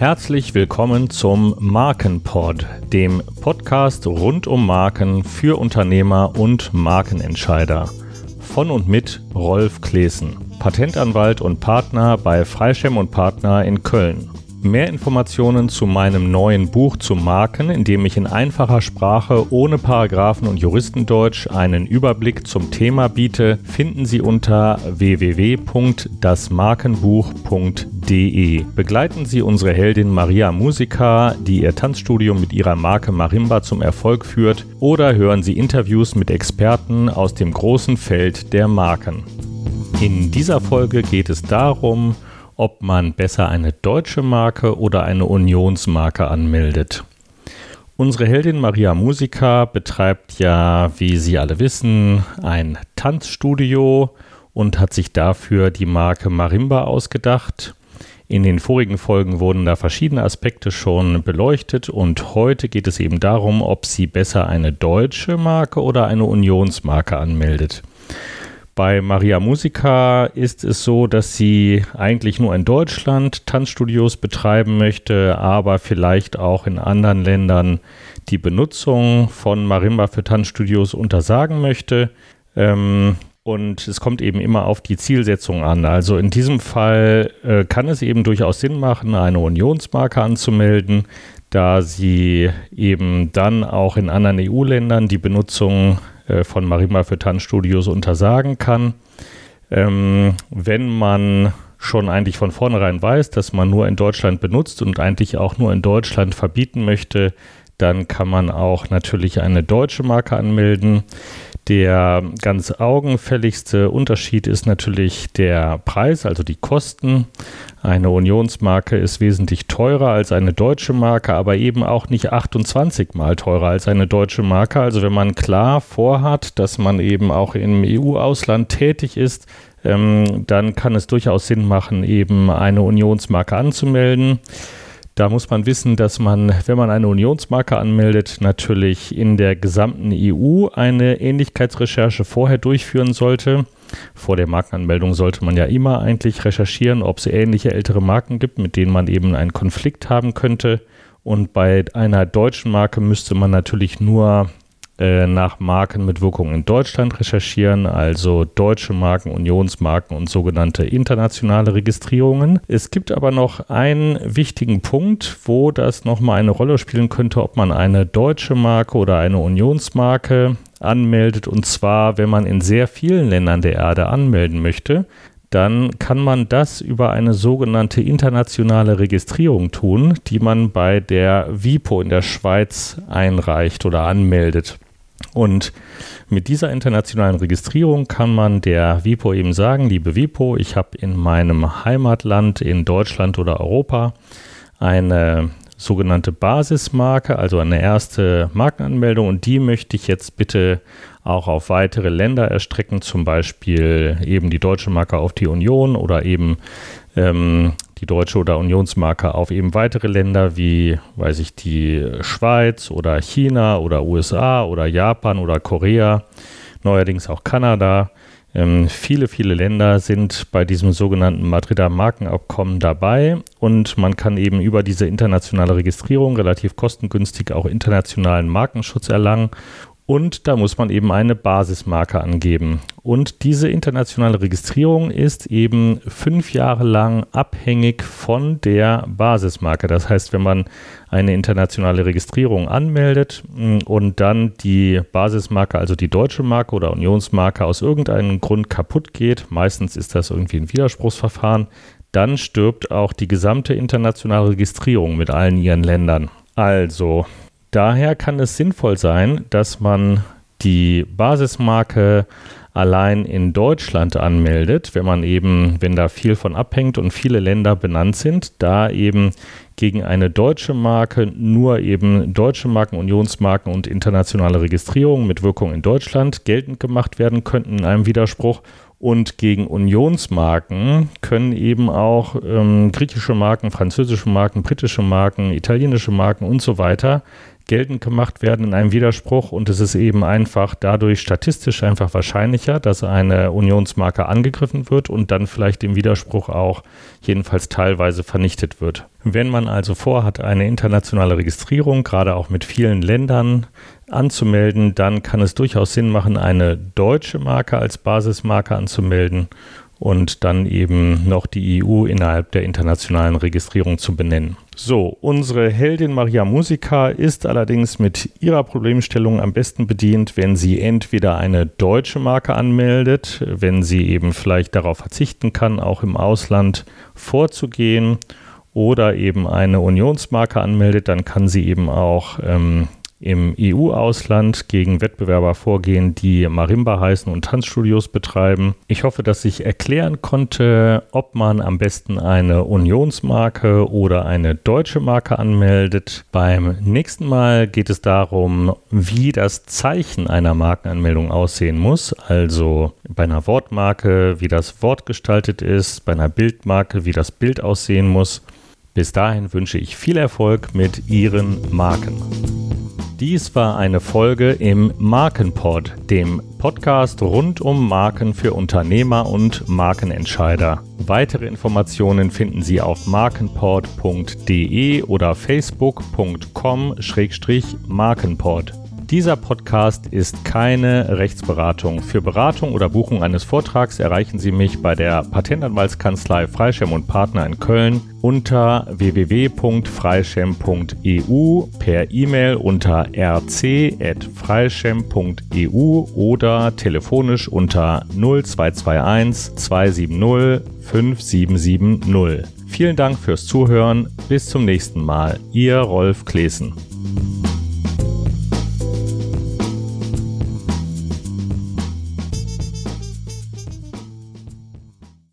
Herzlich willkommen zum Markenpod, dem Podcast rund um Marken für Unternehmer und Markenentscheider. Von und mit Rolf Klesen, Patentanwalt und Partner bei Freischem und Partner in Köln. Mehr Informationen zu meinem neuen Buch zu Marken, in dem ich in einfacher Sprache ohne Paragraphen und Juristendeutsch einen Überblick zum Thema biete, finden Sie unter www.dasmarkenbuch.de. Begleiten Sie unsere Heldin Maria Musica, die ihr Tanzstudium mit ihrer Marke Marimba zum Erfolg führt, oder hören Sie Interviews mit Experten aus dem großen Feld der Marken. In dieser Folge geht es darum, ob man besser eine deutsche Marke oder eine Unionsmarke anmeldet. Unsere Heldin Maria Musica betreibt ja, wie Sie alle wissen, ein Tanzstudio und hat sich dafür die Marke Marimba ausgedacht. In den vorigen Folgen wurden da verschiedene Aspekte schon beleuchtet und heute geht es eben darum, ob sie besser eine deutsche Marke oder eine Unionsmarke anmeldet. Bei Maria Musica ist es so, dass sie eigentlich nur in Deutschland Tanzstudios betreiben möchte, aber vielleicht auch in anderen Ländern die Benutzung von Marimba für Tanzstudios untersagen möchte. Ähm, und es kommt eben immer auf die Zielsetzung an. Also in diesem Fall äh, kann es eben durchaus Sinn machen, eine Unionsmarke anzumelden, da sie eben dann auch in anderen EU-Ländern die Benutzung äh, von Marima für Tanzstudios untersagen kann. Ähm, wenn man schon eigentlich von vornherein weiß, dass man nur in Deutschland benutzt und eigentlich auch nur in Deutschland verbieten möchte, dann kann man auch natürlich eine deutsche Marke anmelden. Der ganz augenfälligste Unterschied ist natürlich der Preis, also die Kosten. Eine Unionsmarke ist wesentlich teurer als eine deutsche Marke, aber eben auch nicht 28 mal teurer als eine deutsche Marke. Also wenn man klar vorhat, dass man eben auch im EU-Ausland tätig ist, ähm, dann kann es durchaus Sinn machen, eben eine Unionsmarke anzumelden. Da muss man wissen, dass man, wenn man eine Unionsmarke anmeldet, natürlich in der gesamten EU eine Ähnlichkeitsrecherche vorher durchführen sollte. Vor der Markenanmeldung sollte man ja immer eigentlich recherchieren, ob es ähnliche ältere Marken gibt, mit denen man eben einen Konflikt haben könnte. Und bei einer deutschen Marke müsste man natürlich nur äh, nach Marken mit Wirkung in Deutschland recherchieren, also deutsche Marken, Unionsmarken und sogenannte internationale Registrierungen. Es gibt aber noch einen wichtigen Punkt, wo das nochmal eine Rolle spielen könnte, ob man eine deutsche Marke oder eine Unionsmarke anmeldet. Und zwar, wenn man in sehr vielen Ländern der Erde anmelden möchte, dann kann man das über eine sogenannte internationale Registrierung tun, die man bei der WIPO in der Schweiz einreicht oder anmeldet. Und mit dieser internationalen Registrierung kann man der WIPO eben sagen, liebe WIPO, ich habe in meinem Heimatland in Deutschland oder Europa eine sogenannte Basismarke, also eine erste Markenanmeldung. Und die möchte ich jetzt bitte auch auf weitere Länder erstrecken, zum Beispiel eben die deutsche Marke auf die Union oder eben ähm, die deutsche oder Unionsmarke auf eben weitere Länder wie, weiß ich, die Schweiz oder China oder USA oder Japan oder Korea, neuerdings auch Kanada. Ähm, viele, viele Länder sind bei diesem sogenannten Madrider Markenabkommen dabei und man kann eben über diese internationale Registrierung relativ kostengünstig auch internationalen Markenschutz erlangen und da muss man eben eine Basismarke angeben. Und diese internationale Registrierung ist eben fünf Jahre lang abhängig von der Basismarke. Das heißt, wenn man eine internationale Registrierung anmeldet mm, und dann die Basismarke, also die deutsche Marke oder Unionsmarke aus irgendeinem Grund kaputt geht, meistens ist das irgendwie ein Widerspruchsverfahren, dann stirbt auch die gesamte internationale Registrierung mit allen ihren Ländern. Also, Daher kann es sinnvoll sein, dass man die Basismarke allein in Deutschland anmeldet, wenn man eben, wenn da viel von abhängt und viele Länder benannt sind, da eben gegen eine deutsche Marke nur eben deutsche Marken, Unionsmarken und internationale Registrierungen mit Wirkung in Deutschland geltend gemacht werden könnten in einem Widerspruch. Und gegen Unionsmarken können eben auch ähm, griechische Marken, französische Marken, britische Marken, italienische Marken und so weiter geltend gemacht werden in einem Widerspruch und es ist eben einfach dadurch statistisch einfach wahrscheinlicher, dass eine Unionsmarke angegriffen wird und dann vielleicht im Widerspruch auch jedenfalls teilweise vernichtet wird. Wenn man also vorhat, eine internationale Registrierung, gerade auch mit vielen Ländern anzumelden, dann kann es durchaus Sinn machen, eine deutsche Marke als Basismarke anzumelden und dann eben noch die EU innerhalb der internationalen Registrierung zu benennen. So, unsere Heldin Maria Musica ist allerdings mit ihrer Problemstellung am besten bedient, wenn sie entweder eine deutsche Marke anmeldet, wenn sie eben vielleicht darauf verzichten kann, auch im Ausland vorzugehen, oder eben eine Unionsmarke anmeldet, dann kann sie eben auch ähm, im EU-Ausland gegen Wettbewerber vorgehen, die Marimba heißen und Tanzstudios betreiben. Ich hoffe, dass ich erklären konnte, ob man am besten eine Unionsmarke oder eine deutsche Marke anmeldet. Beim nächsten Mal geht es darum, wie das Zeichen einer Markenanmeldung aussehen muss. Also bei einer Wortmarke, wie das Wort gestaltet ist, bei einer Bildmarke, wie das Bild aussehen muss. Bis dahin wünsche ich viel Erfolg mit Ihren Marken. Dies war eine Folge im Markenpod, dem Podcast rund um Marken für Unternehmer und Markenentscheider. Weitere Informationen finden Sie auf markenpod.de oder facebook.com-markenpod. Dieser Podcast ist keine Rechtsberatung. Für Beratung oder Buchung eines Vortrags erreichen Sie mich bei der Patentanwaltskanzlei Freischem und Partner in Köln unter www.freischem.eu per E-Mail unter rc.freischem.eu oder telefonisch unter 0221 270 5770. Vielen Dank fürs Zuhören. Bis zum nächsten Mal. Ihr Rolf Klesen.